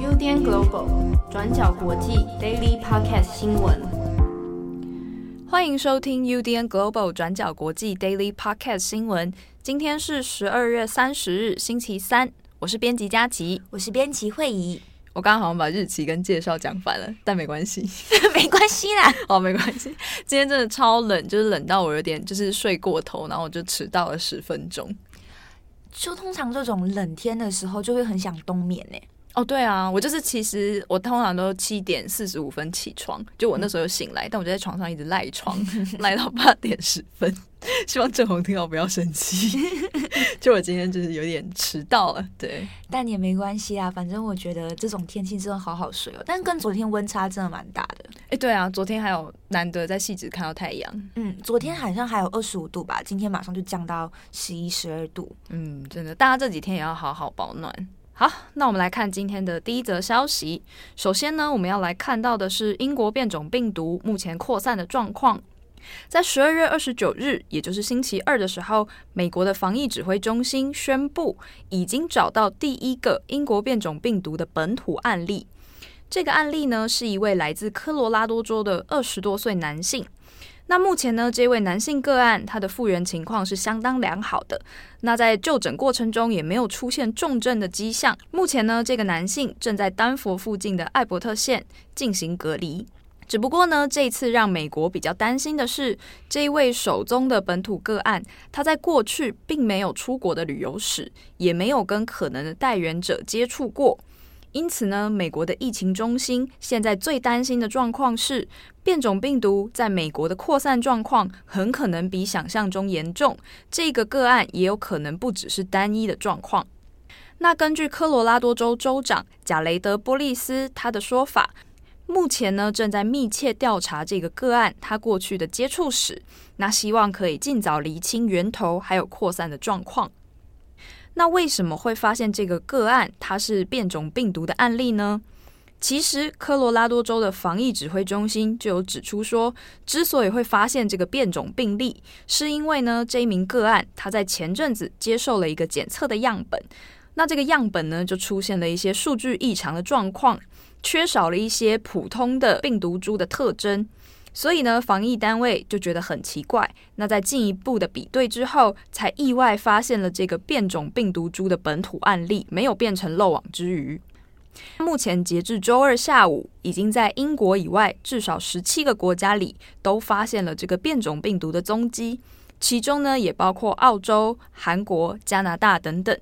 UDN Global 转角国际 Daily Podcast 新闻，欢迎收听 UDN Global 转角国际 Daily Podcast 新闻。今天是十二月三十日，星期三。我是编辑佳琪，我是编辑慧仪。我刚刚好像把日期跟介绍讲反了，但没关系，没关系啦。哦，没关系。今天真的超冷，就是冷到我有点就是睡过头，然后我就迟到了十分钟。就通常这种冷天的时候，就会很想冬眠呢。哦，对啊，我就是其实我通常都七点四十五分起床，就我那时候醒来，嗯、但我就在床上一直赖床，赖到八点十分。希望正红听到不要生气，就我今天就是有点迟到了，对，但也没关系啊，反正我觉得这种天气真的好好睡哦，但跟昨天温差真的蛮大的。哎、欸，对啊，昨天还有难得在汐止看到太阳，嗯，昨天好像还有二十五度吧，今天马上就降到十一、十二度，嗯，真的，大家这几天也要好好保暖。好，那我们来看今天的第一则消息。首先呢，我们要来看到的是英国变种病毒目前扩散的状况。在十二月二十九日，也就是星期二的时候，美国的防疫指挥中心宣布，已经找到第一个英国变种病毒的本土案例。这个案例呢，是一位来自科罗拉多州的二十多岁男性。那目前呢，这位男性个案他的复原情况是相当良好的。那在就诊过程中也没有出现重症的迹象。目前呢，这个男性正在丹佛附近的艾伯特县进行隔离。只不过呢，这一次让美国比较担心的是，这一位首宗的本土个案，他在过去并没有出国的旅游史，也没有跟可能的带源者接触过。因此呢，美国的疫情中心现在最担心的状况是，变种病毒在美国的扩散状况很可能比想象中严重。这个个案也有可能不只是单一的状况。那根据科罗拉多州州长贾雷德·波利斯他的说法，目前呢正在密切调查这个个案他过去的接触史，那希望可以尽早厘清源头还有扩散的状况。那为什么会发现这个个案它是变种病毒的案例呢？其实科罗拉多州的防疫指挥中心就有指出说，之所以会发现这个变种病例，是因为呢这一名个案他在前阵子接受了一个检测的样本，那这个样本呢就出现了一些数据异常的状况，缺少了一些普通的病毒株的特征。所以呢，防疫单位就觉得很奇怪。那在进一步的比对之后，才意外发现了这个变种病毒株的本土案例，没有变成漏网之鱼。目前截至周二下午，已经在英国以外至少十七个国家里都发现了这个变种病毒的踪迹，其中呢也包括澳洲、韩国、加拿大等等。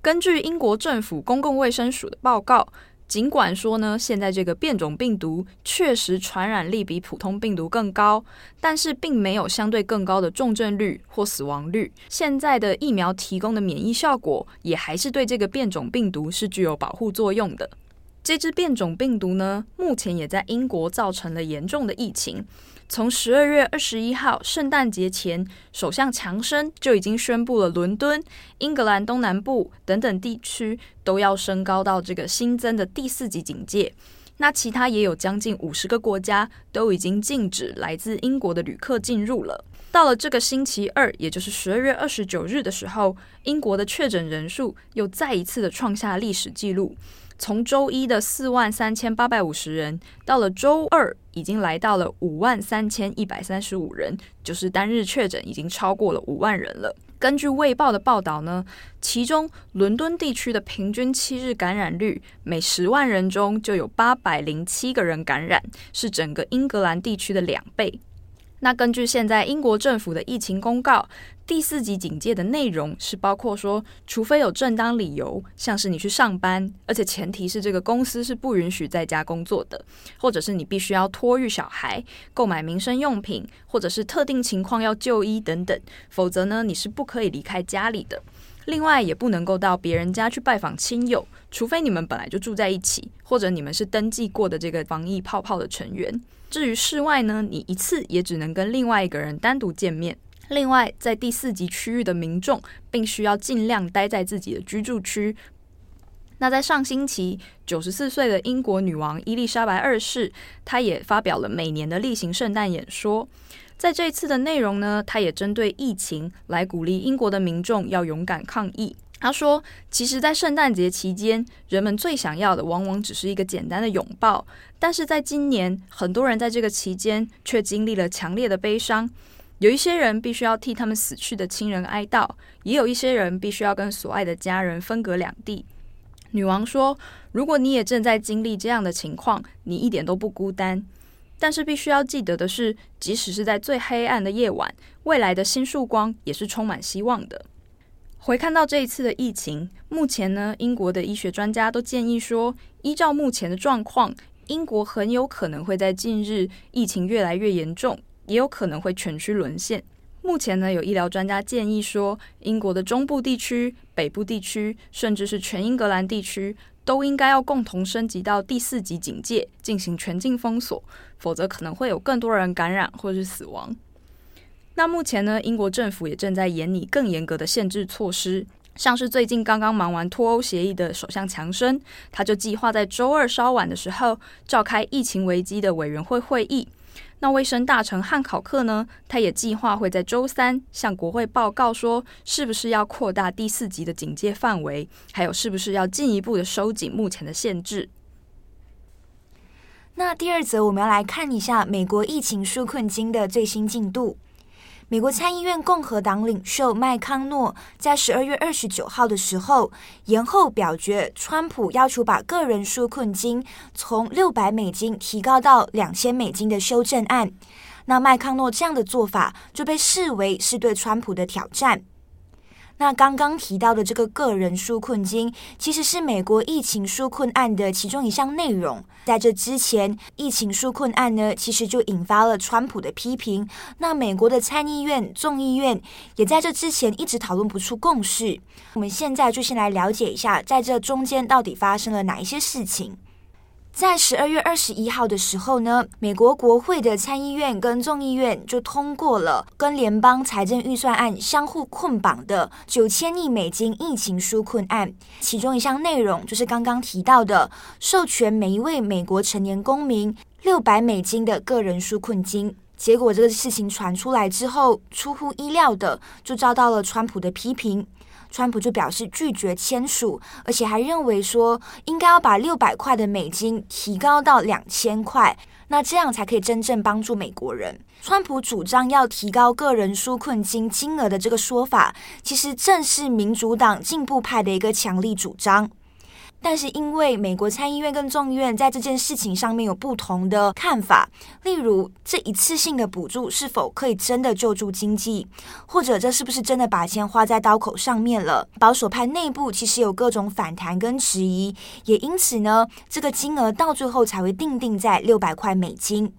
根据英国政府公共卫生署的报告。尽管说呢，现在这个变种病毒确实传染力比普通病毒更高，但是并没有相对更高的重症率或死亡率。现在的疫苗提供的免疫效果也还是对这个变种病毒是具有保护作用的。这支变种病毒呢，目前也在英国造成了严重的疫情。从十二月二十一号圣诞节前，首相强生就已经宣布了，伦敦、英格兰东南部等等地区都要升高到这个新增的第四级警戒。那其他也有将近五十个国家都已经禁止来自英国的旅客进入了。到了这个星期二，也就是十二月二十九日的时候，英国的确诊人数又再一次的创下历史纪录。从周一的四万三千八百五十人，到了周二已经来到了五万三千一百三十五人，就是单日确诊已经超过了五万人了。根据《卫报》的报道呢，其中伦敦地区的平均七日感染率每十万人中就有八百零七个人感染，是整个英格兰地区的两倍。那根据现在英国政府的疫情公告，第四级警戒的内容是包括说，除非有正当理由，像是你去上班，而且前提是这个公司是不允许在家工作的，或者是你必须要托育小孩、购买民生用品，或者是特定情况要就医等等，否则呢，你是不可以离开家里的。另外，也不能够到别人家去拜访亲友，除非你们本来就住在一起，或者你们是登记过的这个防疫泡泡的成员。至于室外呢，你一次也只能跟另外一个人单独见面。另外，在第四级区域的民众，并需要尽量待在自己的居住区。那在上星期，九十四岁的英国女王伊丽莎白二世，她也发表了每年的例行圣诞演说。在这一次的内容呢，她也针对疫情来鼓励英国的民众要勇敢抗疫。他说：“其实，在圣诞节期间，人们最想要的往往只是一个简单的拥抱。但是在今年，很多人在这个期间却经历了强烈的悲伤。有一些人必须要替他们死去的亲人哀悼，也有一些人必须要跟所爱的家人分隔两地。”女王说：“如果你也正在经历这样的情况，你一点都不孤单。但是必须要记得的是，即使是在最黑暗的夜晚，未来的新曙光也是充满希望的。”回看到这一次的疫情，目前呢，英国的医学专家都建议说，依照目前的状况，英国很有可能会在近日疫情越来越严重，也有可能会全区沦陷。目前呢，有医疗专家建议说，英国的中部地区、北部地区，甚至是全英格兰地区，都应该要共同升级到第四级警戒，进行全境封锁，否则可能会有更多人感染或是死亡。那目前呢，英国政府也正在研拟更严格的限制措施，像是最近刚刚忙完脱欧协议的首相强生，他就计划在周二稍晚的时候召开疫情危机的委员会会议。那卫生大臣汉考克呢，他也计划会在周三向国会报告说，是不是要扩大第四级的警戒范围，还有是不是要进一步的收紧目前的限制。那第二则，我们要来看一下美国疫情纾困金的最新进度。美国参议院共和党领袖麦康诺在十二月二十九号的时候延后表决，川普要求把个人纾困金从六百美金提高到两千美金的修正案。那麦康诺这样的做法就被视为是对川普的挑战。那刚刚提到的这个个人纾困金，其实是美国疫情纾困案的其中一项内容。在这之前，疫情纾困案呢，其实就引发了川普的批评。那美国的参议院、众议院也在这之前一直讨论不出共识。我们现在就先来了解一下，在这中间到底发生了哪一些事情。在十二月二十一号的时候呢，美国国会的参议院跟众议院就通过了跟联邦财政预算案相互捆绑的九千亿美金疫情纾困案，其中一项内容就是刚刚提到的，授权每一位美国成年公民六百美金的个人纾困金。结果这个事情传出来之后，出乎意料的就遭到了川普的批评。川普就表示拒绝签署，而且还认为说应该要把六百块的美金提高到两千块，那这样才可以真正帮助美国人。川普主张要提高个人纾困金金额的这个说法，其实正是民主党进步派的一个强力主张。但是，因为美国参议院跟众议院在这件事情上面有不同的看法，例如这一次性的补助是否可以真的救助经济，或者这是不是真的把钱花在刀口上面了？保守派内部其实有各种反弹跟迟疑，也因此呢，这个金额到最后才会定定在六百块美金。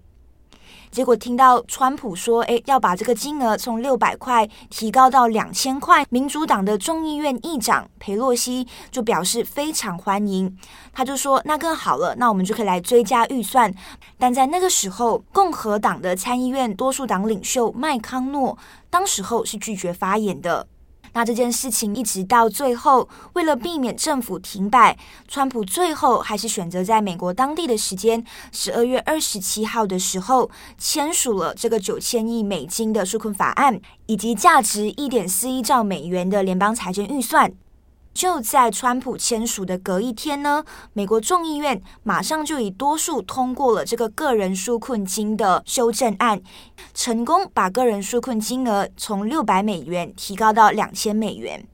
结果听到川普说：“诶，要把这个金额从六百块提高到两千块。”民主党的众议院议长裴洛西就表示非常欢迎，他就说：“那更好了，那我们就可以来追加预算。”但在那个时候，共和党的参议院多数党领袖麦康诺当时候是拒绝发言的。那这件事情一直到最后，为了避免政府停摆，川普最后还是选择在美国当地的时间十二月二十七号的时候签署了这个九千亿美金的纾困法案，以及价值一点四一兆美元的联邦财政预算。就在川普签署的隔一天呢，美国众议院马上就以多数通过了这个个人纾困金的修正案，成功把个人纾困金额从六百美元提高到两千美元。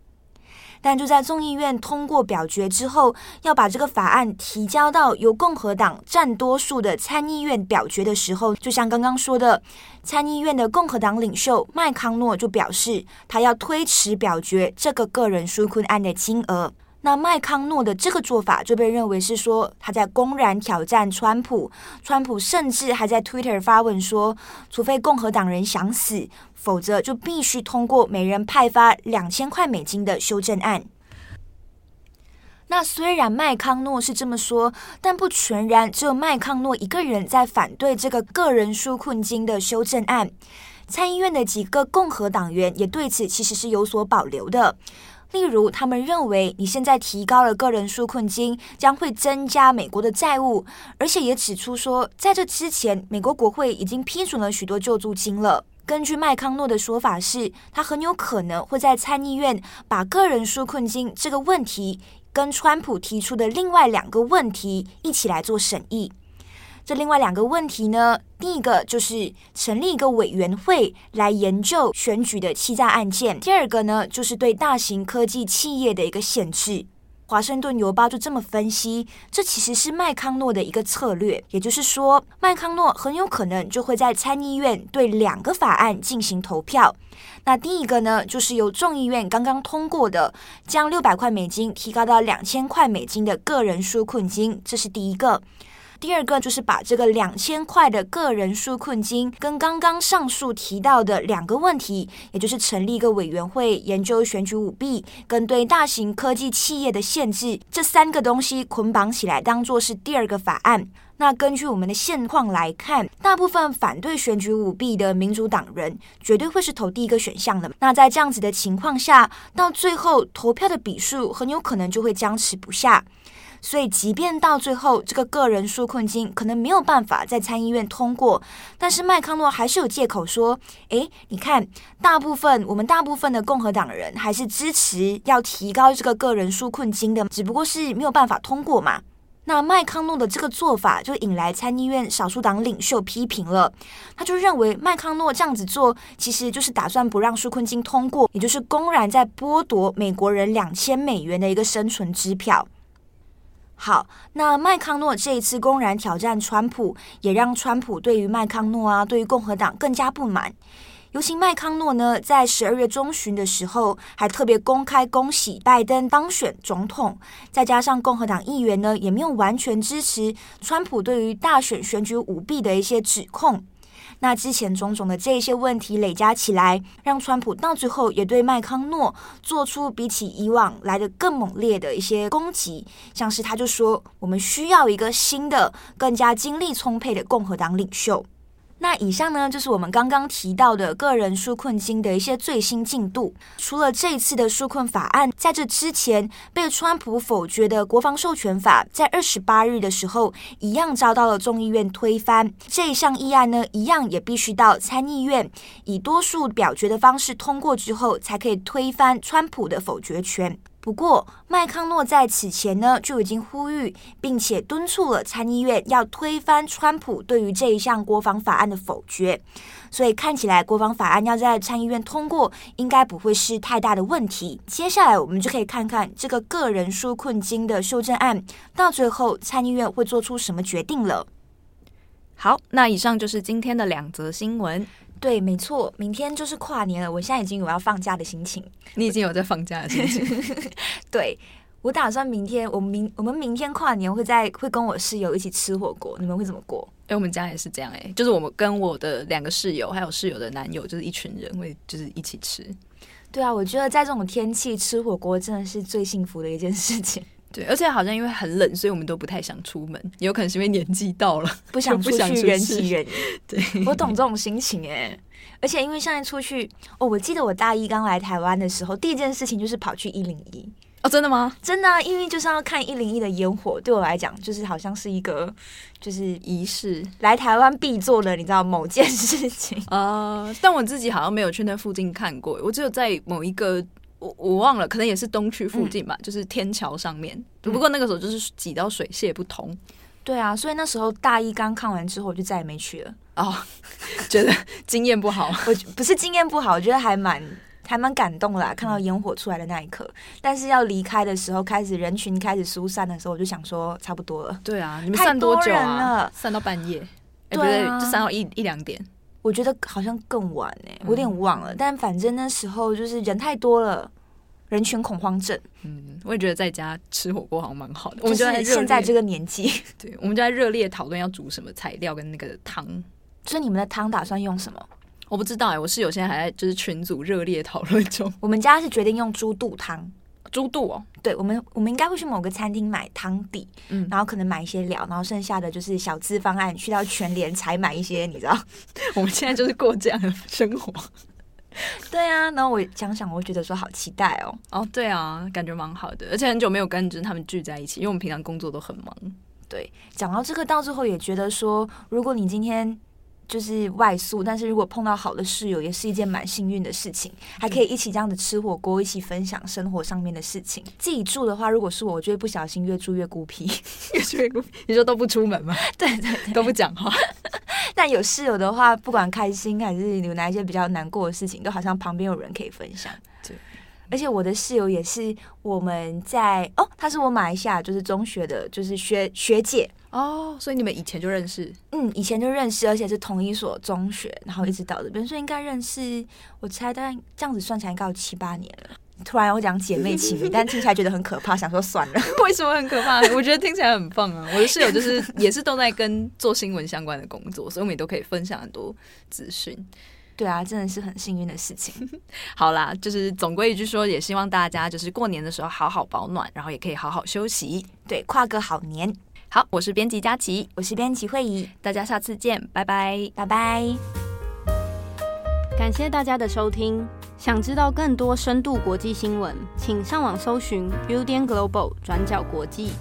但就在众议院通过表决之后，要把这个法案提交到由共和党占多数的参议院表决的时候，就像刚刚说的，参议院的共和党领袖麦康诺就表示，他要推迟表决这个个人纾困案的金额。那麦康诺的这个做法就被认为是说他在公然挑战川普，川普甚至还在 Twitter 发文说，除非共和党人想死，否则就必须通过每人派发两千块美金的修正案。那虽然麦康诺是这么说，但不全然只有麦康诺一个人在反对这个个人纾困金的修正案，参议院的几个共和党员也对此其实是有所保留的。例如，他们认为你现在提高了个人纾困金，将会增加美国的债务，而且也指出说，在这之前，美国国会已经批准了许多救助金了。根据麦康诺的说法是，他很有可能会在参议院把个人纾困金这个问题跟川普提出的另外两个问题一起来做审议。这另外两个问题呢，第一个就是成立一个委员会来研究选举的欺诈案件；第二个呢，就是对大型科技企业的一个限制。华盛顿邮报就这么分析，这其实是麦康诺的一个策略，也就是说，麦康诺很有可能就会在参议院对两个法案进行投票。那第一个呢，就是由众议院刚刚通过的，将六百块美金提高到两千块美金的个人纾困金，这是第一个。第二个就是把这个两千块的个人纾困金跟刚刚上述提到的两个问题，也就是成立一个委员会研究选举舞弊跟对大型科技企业的限制这三个东西捆绑起来，当做是第二个法案。那根据我们的现况来看，大部分反对选举舞弊的民主党人绝对会是投第一个选项的。那在这样子的情况下，到最后投票的比数很有可能就会僵持不下。所以，即便到最后这个个人纾困金可能没有办法在参议院通过，但是麦康诺还是有借口说：“诶，你看，大部分我们大部分的共和党人还是支持要提高这个个人纾困金的，只不过是没有办法通过嘛。”那麦康诺的这个做法就引来参议院少数党领袖批评了，他就认为麦康诺这样子做其实就是打算不让纾困金通过，也就是公然在剥夺美国人两千美元的一个生存支票。好，那麦康诺这一次公然挑战川普，也让川普对于麦康诺啊，对于共和党更加不满。尤其麦康诺呢，在十二月中旬的时候，还特别公开恭喜拜登当选总统。再加上共和党议员呢，也没有完全支持川普对于大选选举舞弊的一些指控。那之前种种的这些问题累加起来，让川普到最后也对麦康诺做出比起以往来的更猛烈的一些攻击，像是他就说，我们需要一个新的、更加精力充沛的共和党领袖。那以上呢，就是我们刚刚提到的个人纾困金的一些最新进度。除了这一次的纾困法案，在这之前被川普否决的国防授权法，在二十八日的时候，一样遭到了众议院推翻。这一项议案呢，一样也必须到参议院以多数表决的方式通过之后，才可以推翻川普的否决权。不过，麦康诺在此前呢就已经呼吁，并且敦促了参议院要推翻川普对于这一项国防法案的否决。所以看起来，国防法案要在参议院通过，应该不会是太大的问题。接下来，我们就可以看看这个个人纾困金的修正案，到最后参议院会做出什么决定了。好，那以上就是今天的两则新闻。对，没错，明天就是跨年了。我现在已经有要放假的心情。你已经有在放假的心情？对，我打算明天，我明我们明天跨年会在会跟我室友一起吃火锅。你们会怎么过？哎，我们家也是这样哎，就是我们跟我的两个室友还有室友的男友，就是一群人会就是一起吃。对啊，我觉得在这种天气吃火锅真的是最幸福的一件事情。对，而且好像因为很冷，所以我们都不太想出门。有可能是因为年纪到了，不想出去人挤人。对，我懂这种心情哎。而且因为现在出去哦，我记得我大一刚来台湾的时候，第一件事情就是跑去一零一。哦，真的吗？真的啊，因为就是要看一零一的烟火，对我来讲就是好像是一个就是仪式，来台湾必做的，你知道某件事情。呃，但我自己好像没有去那附近看过，我只有在某一个。我我忘了，可能也是东区附近吧，嗯、就是天桥上面。不过那个时候就是挤到水泄不通。对啊，所以那时候大一刚看完之后，我就再也没去了。哦，觉得经验不好。我不是经验不好，我觉得还蛮还蛮感动啦，看到烟火出来的那一刻。但是要离开的时候，开始人群开始疏散的时候，我就想说差不多了。对啊，你们散多久啊？散到半夜？哎，不对，就散到一一两点。我觉得好像更晚哎、欸，我有点忘了。嗯、但反正那时候就是人太多了，人群恐慌症。嗯，我也觉得在家吃火锅好像蛮好的。我们就在现在这个年纪，对，我们就在热烈讨论要煮什么材料跟那个汤。所以你们的汤打算用什么？我不知道哎、欸，我室友现在还在就是群组热烈讨论中。我们家是决定用猪肚汤。猪肚哦，对，我们我们应该会去某个餐厅买汤底，嗯，然后可能买一些料，然后剩下的就是小资方案，去到全联采买一些，你知道，我们现在就是过这样的生活。对啊，然后我想想，我觉得说好期待哦，哦，对啊，感觉蛮好的，而且很久没有跟就是他们聚在一起，因为我们平常工作都很忙。对，讲到这个，到最后也觉得说，如果你今天。就是外宿，但是如果碰到好的室友，也是一件蛮幸运的事情，还可以一起这样子吃火锅，一起分享生活上面的事情。自己住的话，如果是我，我就会不小心越住越孤僻，越住越孤僻。你说都不出门吗？对对对，都不讲话。但有室友的话，不管开心还是有哪一些比较难过的事情，都好像旁边有人可以分享。对。而且我的室友也是我们在哦，她是我马来西亚就是中学的，就是学学姐哦，所以你们以前就认识？嗯，以前就认识，而且是同一所中学，然后一直到这边，所以应该认识。我猜大概这样子算起来应该有七八年了。突然我讲姐妹情谊，但听起来觉得很可怕，想说算了。为什么很可怕？我觉得听起来很棒啊！我的室友就是也是都在跟做新闻相关的工作，所以我们也都可以分享很多资讯。对啊，真的是很幸运的事情。好啦，就是总归一句说，也希望大家就是过年的时候好好保暖，然后也可以好好休息，对，跨个好年。好，我是编辑佳琪，我是编辑慧仪，大家下次见，拜拜，拜拜。感谢大家的收听。想知道更多深度国际新闻，请上网搜寻 Udan Global 转角国际。